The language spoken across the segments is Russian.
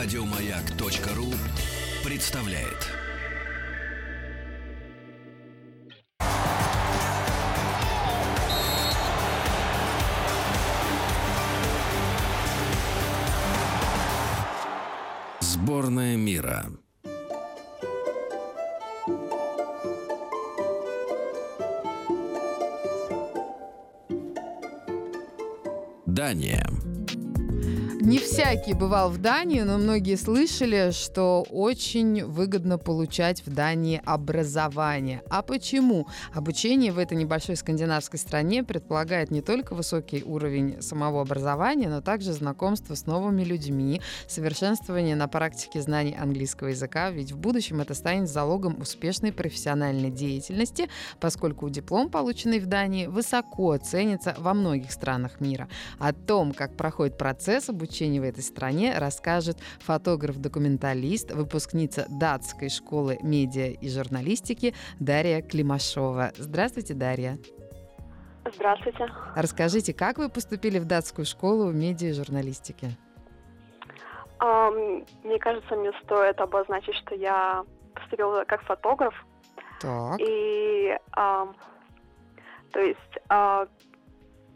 Радиомаяк.ру представляет. Сборная мира. Дания. Всякий бывал в Дании, но многие слышали, что очень выгодно получать в Дании образование. А почему? Обучение в этой небольшой скандинавской стране предполагает не только высокий уровень самого образования, но также знакомство с новыми людьми, совершенствование на практике знаний английского языка, ведь в будущем это станет залогом успешной профессиональной деятельности, поскольку диплом, полученный в Дании, высоко ценится во многих странах мира. О том, как проходит процесс обучения в этой стране расскажет фотограф-документалист, выпускница датской школы медиа и журналистики Дарья Климашова. Здравствуйте, Дарья. Здравствуйте. Расскажите, как вы поступили в датскую школу медиа и журналистики? Um, мне кажется, мне стоит обозначить, что я поступила как фотограф. Так. И, um, то есть, uh,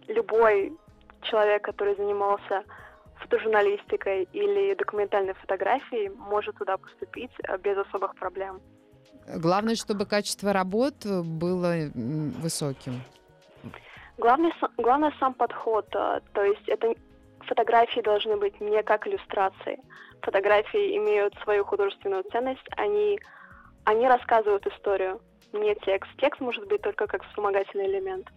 любой человек, который занимался фотожурналистикой или документальной фотографией, может туда поступить э, без особых проблем. Главное, чтобы качество работ было высоким. Главное, главное сам подход. Э, то есть это фотографии должны быть не как иллюстрации. Фотографии имеют свою художественную ценность, они, они рассказывают историю, не текст. Текст может быть только как вспомогательный элемент.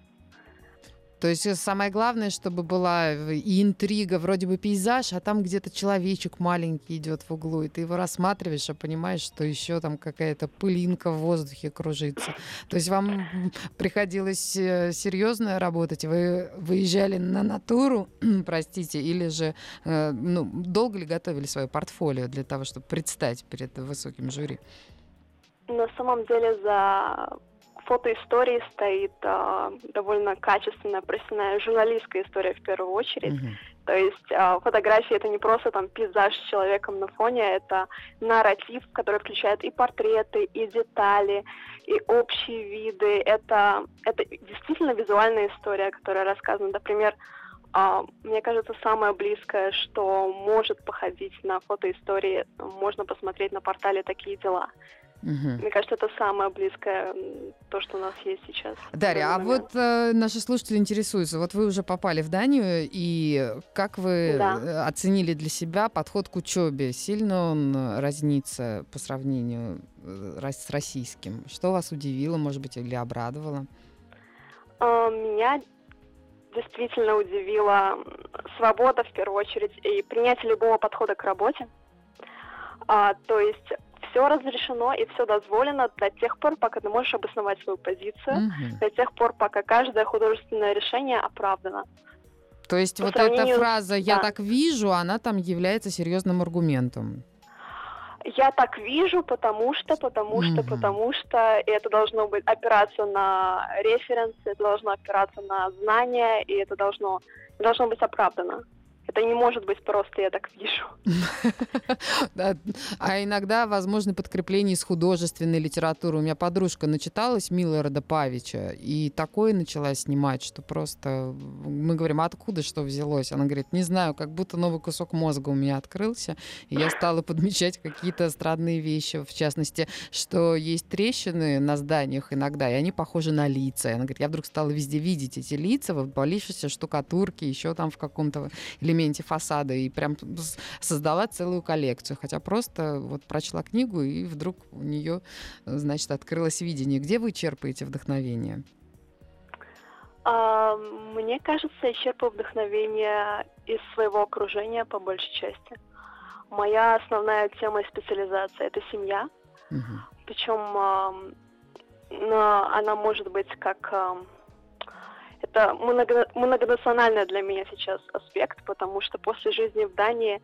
То есть э, самое главное, чтобы была и интрига, вроде бы пейзаж, а там где-то человечек маленький идет в углу, и ты его рассматриваешь, а понимаешь, что еще там какая-то пылинка в воздухе кружится. То есть вам приходилось э, серьезно работать? Вы выезжали на натуру, простите, или же э, ну, долго ли готовили свое портфолио для того, чтобы предстать перед высоким жюри? На самом деле за фотоистории стоит э, довольно качественная, профессиональная журналистская история в первую очередь. Mm-hmm. То есть э, фотографии это не просто там пейзаж с человеком на фоне, это нарратив, который включает и портреты, и детали, и общие виды. Это, это действительно визуальная история, которая рассказана. Например, э, мне кажется, самое близкое, что может походить на фотоистории, можно посмотреть на портале «Такие дела». Угу. Мне кажется, это самое близкое, то, что у нас есть сейчас. Дарья, а вот э, наши слушатели интересуются. Вот вы уже попали в Данию, и как вы да. Э, оценили для себя подход к учебе? Сильно он разнится по сравнению э, с российским? Что вас удивило, может быть, или обрадовало? А, меня действительно удивила свобода, в первую очередь, и принятие любого подхода к работе. А, то есть все разрешено и все дозволено до тех пор, пока ты можешь обосновать свою позицию, угу. до тех пор, пока каждое художественное решение оправдано. То есть По вот сравнению... эта фраза «я да. так вижу», она там является серьезным аргументом. Я так вижу, потому что, потому что, mm потому что, и это должно быть опираться на референсы, это должно опираться на знания, и это должно, должно быть оправдано. Это не может быть просто, я так вижу. А иногда возможно подкрепление из художественной литературы. У меня подружка начиталась Милларда Павича, и такое начала снимать, что просто... Мы говорим, откуда что взялось? Она говорит, не знаю, как будто новый кусок мозга у меня открылся, и я стала подмечать какие-то странные вещи, в частности, что есть трещины на зданиях иногда, и они похожи на лица. Она говорит, я вдруг стала везде видеть эти лица в обвалившейся штукатурке, еще там в каком-то элементе элементе фасада и прям создала целую коллекцию. Хотя просто вот прочла книгу, и вдруг у нее, значит, открылось видение. Где вы черпаете вдохновение? А, мне кажется, я черпаю вдохновение из своего окружения по большей части. Моя основная тема и специализация – это семья. Угу. Причем она может быть как это много, многонациональный для меня сейчас аспект, потому что после жизни в Дании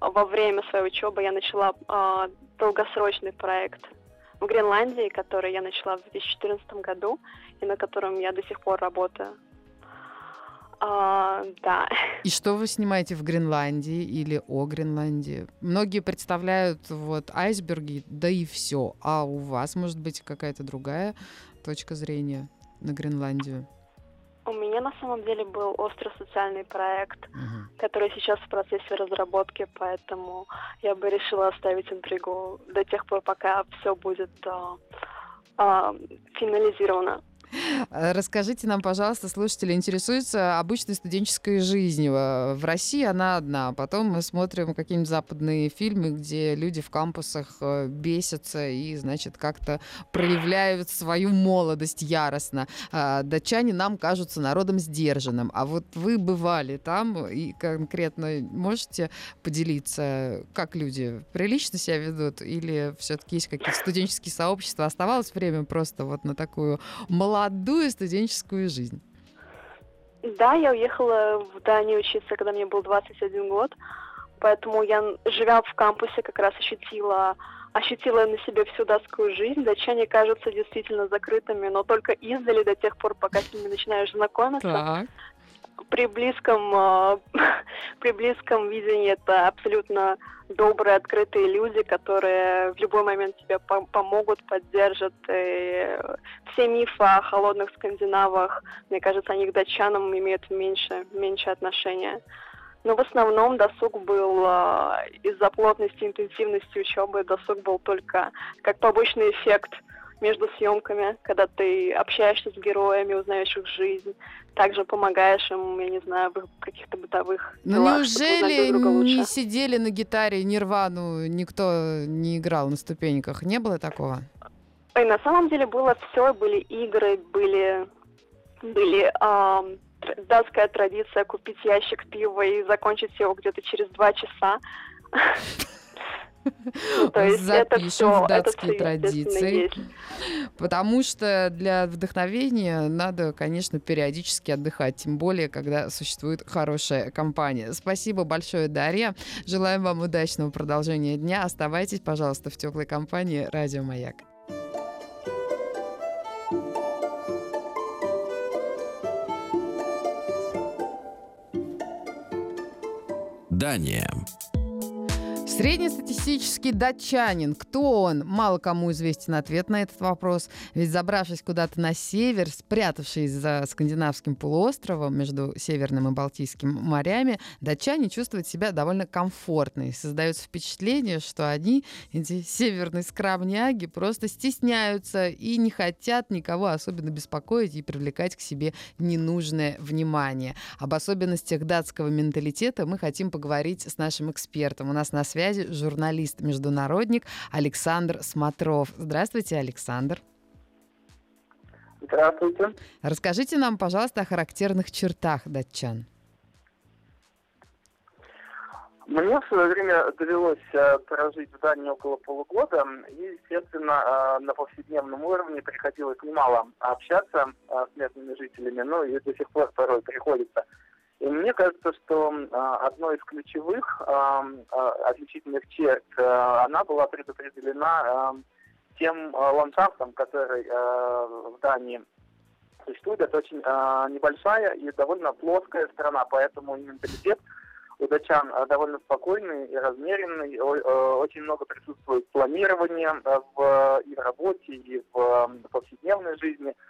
во время своей учебы я начала э, долгосрочный проект в Гренландии, который я начала в 2014 году и на котором я до сих пор работаю. А, да. И что вы снимаете в Гренландии или о Гренландии? Многие представляют вот айсберги, да и все. А у вас может быть какая-то другая точка зрения на Гренландию? У меня на самом деле был острый социальный проект, угу. который сейчас в процессе разработки, поэтому я бы решила оставить интригу до тех пор, пока все будет э, э, финализировано. Э, расскажите нам, пожалуйста, слушатели интересуются обычной студенческой жизнью. Э, в России она одна. Потом мы смотрим какие-нибудь западные фильмы, где люди в кампусах э, бесятся и, значит, как-то проявляют свою молодость яростно. Датчане нам кажутся народом сдержанным. А вот вы бывали там и конкретно можете поделиться, как люди прилично себя ведут или все-таки есть какие-то студенческие сообщества? Оставалось время просто вот на такую молодость молодую студенческую жизнь. Да, я уехала в Данию учиться, когда мне был 21 год, поэтому я, живя в кампусе, как раз ощутила ощутила на себе всю датскую жизнь. Датчане кажутся действительно закрытыми, но только издали до тех пор, пока с ними начинаешь знакомиться. Так при близком, э, при близком видении это абсолютно добрые, открытые люди, которые в любой момент тебе помогут, поддержат. И все мифы о холодных скандинавах, мне кажется, они к датчанам имеют меньше, меньше отношения. Но в основном досуг был э, из-за плотности, интенсивности учебы, досуг был только как побочный эффект между съемками, когда ты общаешься с героями, узнаешь их жизнь, также помогаешь им, я не знаю, в каких-то бытовых Ну делах, неужели не сидели на гитаре Нирвану, никто не играл на ступеньках? Не было такого? И на самом деле было все, были игры, были, были э, датская традиция купить ящик пива и закончить его где-то через два часа. То есть Запишем в датские традиции. Потому что для вдохновения надо, конечно, периодически отдыхать, тем более, когда существует хорошая компания. Спасибо большое, Дарья. Желаем вам удачного продолжения дня. Оставайтесь, пожалуйста, в теплой компании «Радио Маяк». Дания. Среднестатистический датчанин. Кто он? Мало кому известен ответ на этот вопрос. Ведь забравшись куда-то на север, спрятавшись за скандинавским полуостровом между Северным и Балтийским морями, датчане чувствуют себя довольно комфортно. И создается впечатление, что они, эти северные скромняги, просто стесняются и не хотят никого особенно беспокоить и привлекать к себе ненужное внимание. Об особенностях датского менталитета мы хотим поговорить с нашим экспертом. У нас на связи связи журналист-международник Александр Смотров. Здравствуйте, Александр. Здравствуйте. Расскажите нам, пожалуйста, о характерных чертах датчан. Мне в свое время довелось э, прожить в Дании около полугода, и, естественно, э, на повседневном уровне приходилось немало общаться э, с местными жителями, ну и до сих пор порой приходится. И мне кажется, что а, одной из ключевых а, а, отличительных черт, она была предопределена тем ландшафтом, который в Дании существует. Это очень небольшая и довольно плоская страна, поэтому менталитет у датчан довольно спокойный и размеренный. Очень много присутствует планирования в, и в работе, и в повседневной жизни –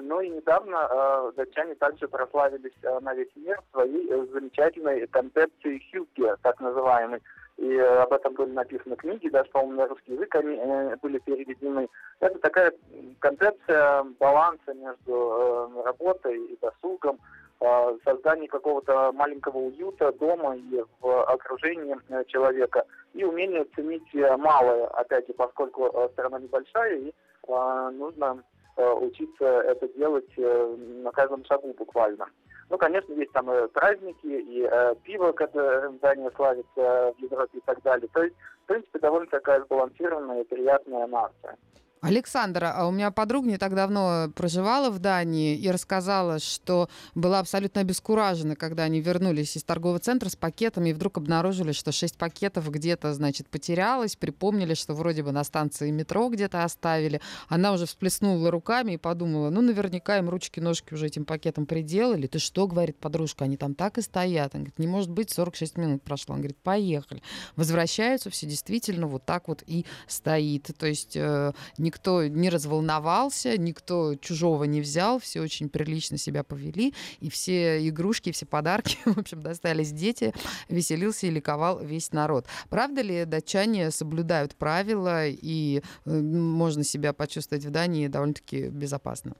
ну и недавно а, датчане также прославились а, на весь мир своей э, замечательной концепцией Хьюги, так называемой. И э, об этом были написаны книги, даже, по-моему, на русский язык они э, были переведены. Это такая концепция баланса между работой и досугом, создание какого-то маленького уюта дома и в окружении человека, и умение ценить малое, опять же, поскольку страна небольшая, и нужно учиться это делать э, на каждом шагу буквально. Ну, конечно, есть там и праздники, и э, пиво, которое Дания славится в Европе и так далее. То есть, в принципе, довольно такая сбалансированная и приятная нация. Александра, а у меня подруга не так давно проживала в Дании и рассказала, что была абсолютно обескуражена, когда они вернулись из торгового центра с пакетами и вдруг обнаружили, что шесть пакетов где-то, значит, потерялось, припомнили, что вроде бы на станции метро где-то оставили. Она уже всплеснула руками и подумала, ну, наверняка им ручки-ножки уже этим пакетом приделали. Ты что, говорит подружка, они там так и стоят. Она говорит, не может быть, 46 минут прошло. Он говорит, поехали. Возвращаются, все действительно вот так вот и стоит. То есть э, никто не разволновался, никто чужого не взял, все очень прилично себя повели, и все игрушки, все подарки, в общем, достались дети, веселился и ликовал весь народ. Правда ли датчане соблюдают правила, и э, можно себя почувствовать в Дании довольно-таки безопасно?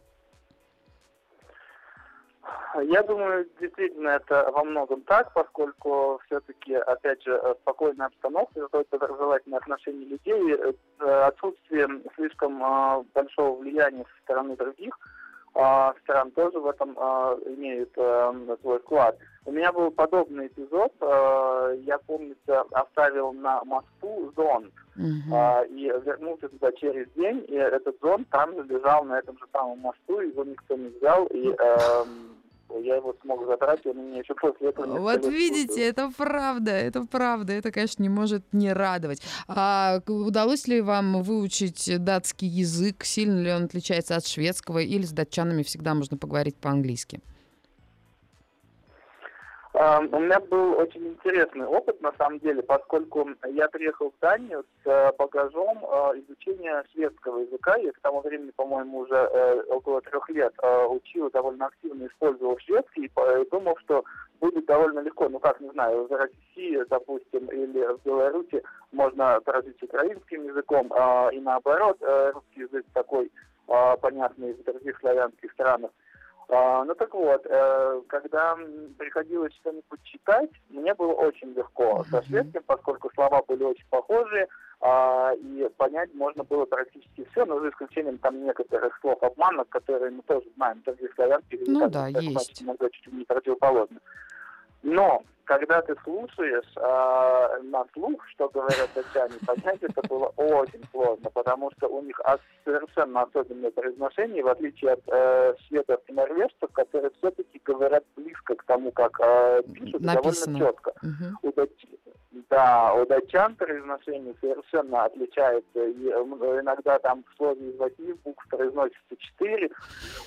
Я думаю, действительно это во многом так, поскольку все-таки, опять же, э, спокойная обстановка, какое-то образовательное отношение людей, э, отсутствие слишком а, большого влияния со стороны других а, стран тоже в этом а, имеют свой вклад. У меня был подобный эпизод. Я, помнится, оставил на мосту зонт. Uh-huh. и вернулся туда через день, и этот зонт там же лежал на этом же самом мосту, его никто не взял, и эм, я его смог забрать, он меня еще после этого не Вот видите, это правда, это правда, это, конечно, не может не радовать. А удалось ли вам выучить датский язык? Сильно ли он отличается от шведского? Или с датчанами всегда можно поговорить по-английски? У меня был очень интересный опыт, на самом деле, поскольку я приехал в Данию с э, багажом э, изучения шведского языка. Я к тому времени, по-моему, уже э, около трех лет учил, довольно активно использовал шведский и думал, что будет довольно легко. Ну, как, не знаю, в России, допустим, или в Беларуси можно прожить украинским языком, и наоборот, русский язык такой понятный в других славянских странах. А, ну так вот, э, когда приходилось что-нибудь читать, мне было очень легко со шведским, поскольку слова были очень похожие, а, и понять можно было практически все, но за исключением там некоторых слов обманок, которые мы тоже знаем, других славянских языках, ну, да, есть. иногда чуть не противоположны. Но когда ты слушаешь э, на слух, что говорят датчане, понять это было очень сложно, потому что у них совершенно особенное произношение, в отличие от э, шведов и норвежцев, которые все-таки говорят близко к тому, как э, пишут, Написано. довольно четко. Угу. У дач... Да, у датчан произношение совершенно отличается. И, э, иногда там в слове из восьми букв произносится четыре.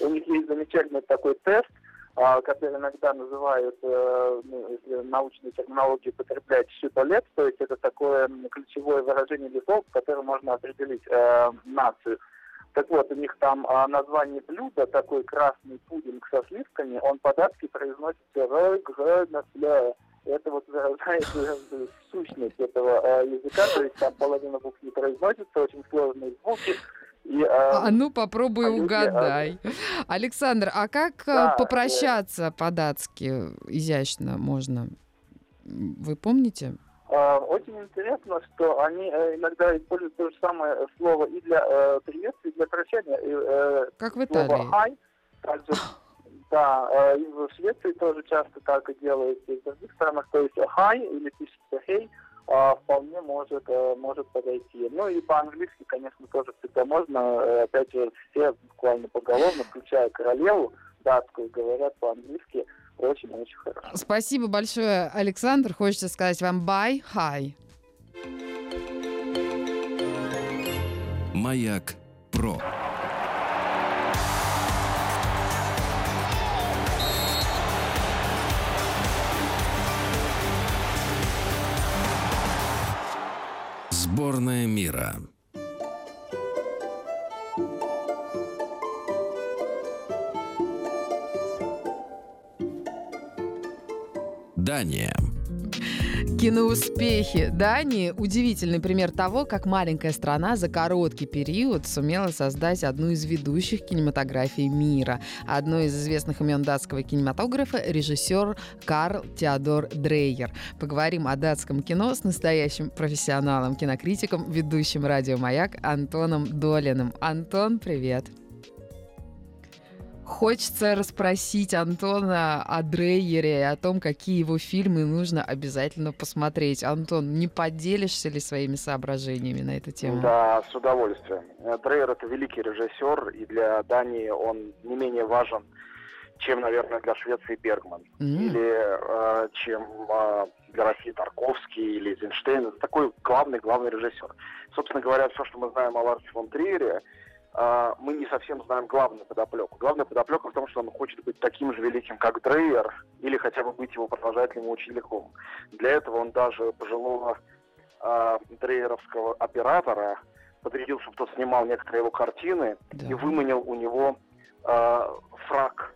У них есть замечательный такой тест – а, которые иногда называют, э, ну, если научные терминологии употреблять, щитолет, то есть это такое ключевое выражение лесов, которым можно определить э, нацию. Так вот, у них там а, название блюда, такой красный пудинг со сливками, он по-датски произносится «рэгрэнэфлэ». Это вот выражает э, сущность этого э, языка, то есть там половина букв не произносится, очень сложные звуки, и, а, а ну попробуй а угадай. Люди, а... Александр, а как э, да, попрощаться да. по-датски изящно можно? Вы помните? А, очень интересно, что они э, иногда используют то же самое слово и для э, приветствия, и для прощания. И, э, как в Италии. Слово «хай» также да, э, и в Швеции тоже часто так и делают, и в других странах, то есть «хай» или пишется «хей», а, вполне может, э, может подойти. Ну и по-английски, конечно, тоже всегда можно. Э, опять же, все буквально поголовно, включая королеву датскую, говорят по-английски очень-очень хорошо. Спасибо большое, Александр. Хочется сказать вам bye, hi. Маяк Про. Сборная мира. Дания. Киноуспехи Дании – удивительный пример того, как маленькая страна за короткий период сумела создать одну из ведущих кинематографий мира. Одно из известных имен датского кинематографа – режиссер Карл Теодор Дрейер. Поговорим о датском кино с настоящим профессионалом, кинокритиком, ведущим радио «Маяк» Антоном Долиным. Антон, привет! Хочется расспросить Антона о Дрейере и о том, какие его фильмы нужно обязательно посмотреть. Антон, не поделишься ли своими соображениями на эту тему? Да, с удовольствием. Дрейер — это великий режиссер, и для Дании он не менее важен, чем, наверное, для Швеции Бергман. Mm. Или э, чем э, для России Тарковский или Эйзенштейн. Это такой главный-главный режиссер. Собственно говоря, все, что мы знаем о Ларсе фон Триере, э, мы не совсем знаем главную подоплеку. Главная подоплека в том, что он хочет быть таким же великим, как Дрейер, или хотя бы быть его продолжателем и учеником. Для этого он даже пожилого э, дрейеровского оператора подрядил, чтобы тот снимал некоторые его картины да. и выманил у него э, фраг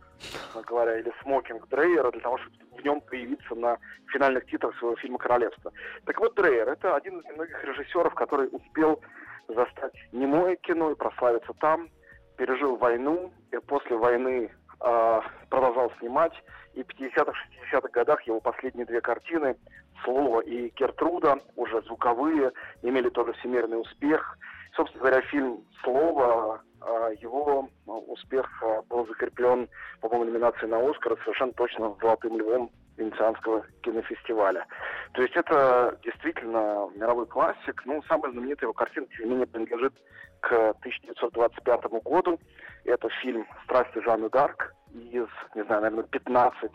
говоря, или смокинг Дрейера для того, чтобы в нем появиться на финальных титрах своего фильма «Королевство». Так вот, Дрейер — это один из многих режиссеров, который успел застать немое кино и прославиться там, пережил войну, и после войны э, продолжал снимать, и в 50-х, 60-х годах его последние две картины «Слово» и «Гертруда», уже звуковые, имели тоже всемирный успех. Собственно говоря, фильм «Слово» А, его а, успех а, был закреплен, по-моему, номинацией на Оскар совершенно точно золотым львом Венецианского кинофестиваля. То есть это действительно мировой классик. Ну, самая знаменитая его картина, тем не менее, принадлежит к 1925 году. Это фильм «Страсти Жанны Дарк» из, не знаю, наверное, 15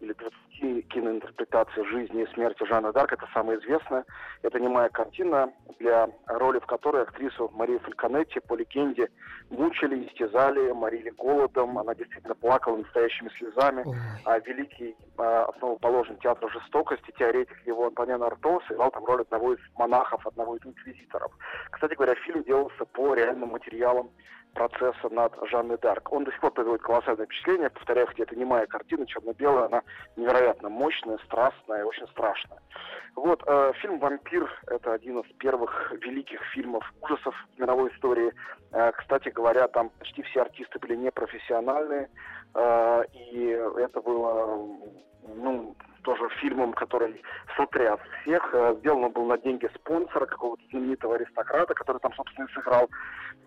или 20 киноинтерпретаций жизни и смерти Жанны Дарк. Это самая известная. Это немая картина, для роли в которой актрису Марию Фальконетти по легенде мучили, истязали, морили голодом. Она действительно плакала настоящими слезами. Ой. А великий а, основоположник театра жестокости, теоретик его Антониан Арто, сыграл там роль одного из монахов, одного из инквизиторов. Кстати говоря, фильм делался по реальным материалам процесса над Жанной Дарк. Он до сих пор производит колоссальное впечатление. Повторяю, хотя это немая картина, черно-белая, она невероятно мощная, страстная и очень страшная. Вот, э, фильм «Вампир» — это один из первых великих фильмов ужасов в мировой истории. Э, кстати говоря, там почти все артисты были непрофессиональные, э, и это было, ну, тоже фильмом, который сотряс всех. Э, сделан был на деньги спонсора, какого-то знаменитого аристократа, который там, собственно, и сыграл.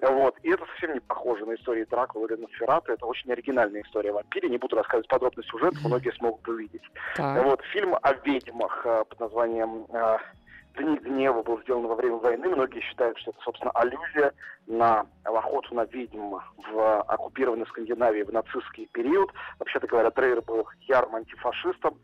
Вот. И это совсем не похоже на истории Дракулы или Носферата. Это очень оригинальная история о вампире. Не буду рассказывать подробный сюжет, многие смогут увидеть. Так. Вот. Фильм о ведьмах э, под названием э, Дни гнева был сделан во время войны. Многие считают, что это, собственно, аллюзия на охоту на ведьм в оккупированной Скандинавии в нацистский период. Вообще-то говоря, Трейер был ярым антифашистом.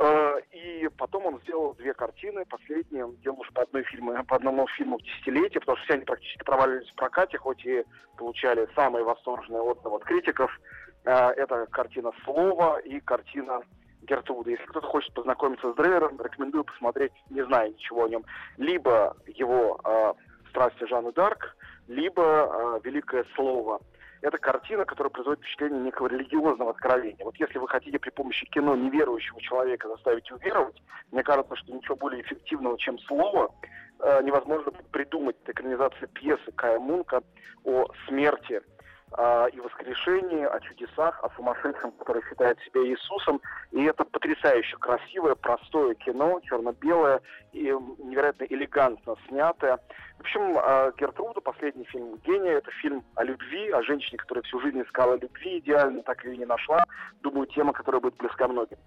Э, и потом он сделал две картины. Последние он делал уже по, одной фильму, по одному фильму в десятилетие, потому что все они практически провалились в прокате, хоть и получали самые восторженные отзывы от критиков. Э, это картина «Слово» и картина Гертруда. Если кто-то хочет познакомиться с Дрейером, рекомендую посмотреть, не зная ничего о нем, либо его э, «Страсти Жанны Дарк», либо э, «Великое слово» это картина, которая производит впечатление некого религиозного откровения. Вот если вы хотите при помощи кино неверующего человека заставить уверовать, мне кажется, что ничего более эффективного, чем слово, э, невозможно придумать. Экранизация пьесы Кая Мунка о смерти и воскрешении, о чудесах, о сумасшедшем, который считает себя Иисусом. И это потрясающе красивое, простое кино, черно-белое и невероятно элегантно снятое. В общем, э, Гертруда, последний фильм «Гения», это фильм о любви, о женщине, которая всю жизнь искала любви идеально, так ее и не нашла. Думаю, тема, которая будет близка многим.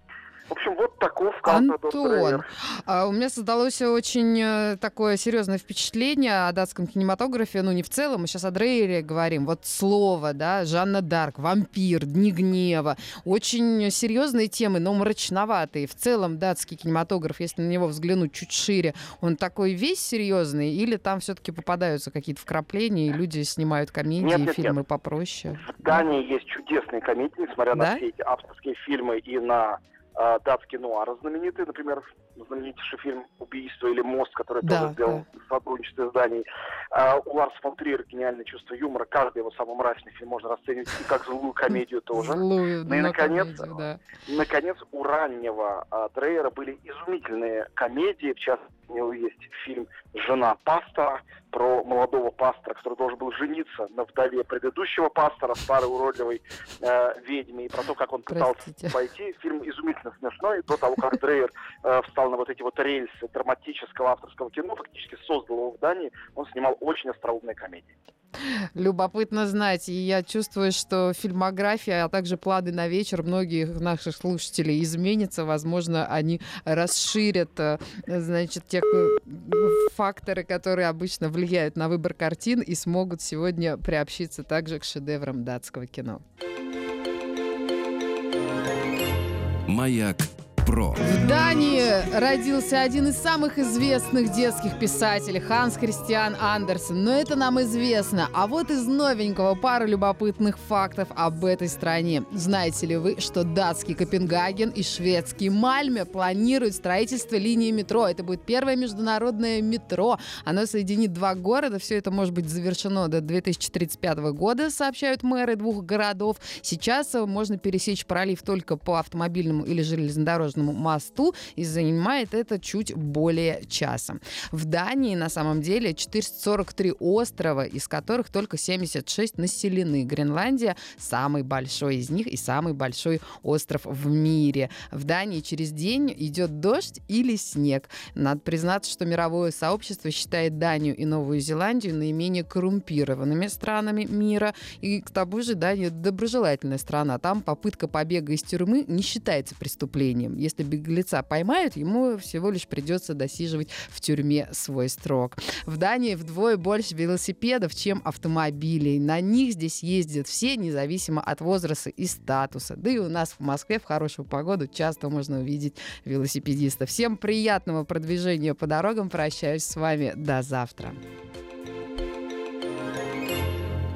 В общем, вот таков Антон, а, у меня создалось очень э, такое серьезное впечатление о датском кинематографе, ну не в целом, мы сейчас о Дрейере говорим. Вот слово, да, Жанна Дарк, вампир, Дни гнева. Очень серьезные темы, но мрачноватые. В целом датский кинематограф, если на него взглянуть чуть шире, он такой весь серьезный или там все-таки попадаются какие-то вкрапления, и люди снимают комедии, нет, нет, фильмы нет. попроще? В Дании есть чудесные комедии, несмотря да? на все эти авторские фильмы и на э, датский нуар знаменитый, например, знаменитейший фильм «Убийство» или «Мост», который да, тоже сделал да. в сотрудничестве с Данией. Э, у Ларса фон Триера гениальное чувство юмора. Каждый его самый мрачный фильм можно расценивать и как злую комедию тоже. Злую, ну и, наконец, комедию, да. наконец, у раннего э, Дрейера были изумительные комедии, в частности, у него есть фильм «Жена пастора», про молодого пастора, который должен был жениться на вдове предыдущего пастора, старой уродливой э, ведьме, и про то, как он пытался Простите. пойти. Фильм изумительно смешной. До того, как Дрейер э, встал на вот эти вот рельсы драматического авторского кино, фактически создал его в Дании, он снимал очень остроумные комедии. Любопытно знать. И я чувствую, что фильмография, а также планы на вечер многих наших слушателей изменится. Возможно, они расширят, э, значит, те факторы, которые обычно влияют на выбор картин и смогут сегодня приобщиться также к шедеврам датского кино. Маяк про. В Дании родился один из самых известных детских писателей Ханс Христиан Андерсен. Но это нам известно. А вот из новенького пара любопытных фактов об этой стране. Знаете ли вы, что датский Копенгаген и шведский Мальме планируют строительство линии метро? Это будет первое международное метро. Оно соединит два города. Все это может быть завершено до 2035 года, сообщают мэры двух городов. Сейчас можно пересечь пролив только по автомобильному или железнодорожному железнодорожному мосту и занимает это чуть более часа. В Дании на самом деле 443 острова, из которых только 76 населены. Гренландия самый большой из них и самый большой остров в мире. В Дании через день идет дождь или снег. Надо признаться, что мировое сообщество считает Данию и Новую Зеландию наименее коррумпированными странами мира. И к тому же Дания доброжелательная страна. Там попытка побега из тюрьмы не считается преступлением если беглеца поймают, ему всего лишь придется досиживать в тюрьме свой срок. В Дании вдвое больше велосипедов, чем автомобилей. На них здесь ездят все, независимо от возраста и статуса. Да и у нас в Москве в хорошую погоду часто можно увидеть велосипедистов. Всем приятного продвижения по дорогам. Прощаюсь с вами. До завтра.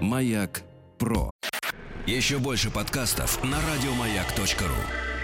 Маяк про. Еще больше подкастов на радиомаяк.ру.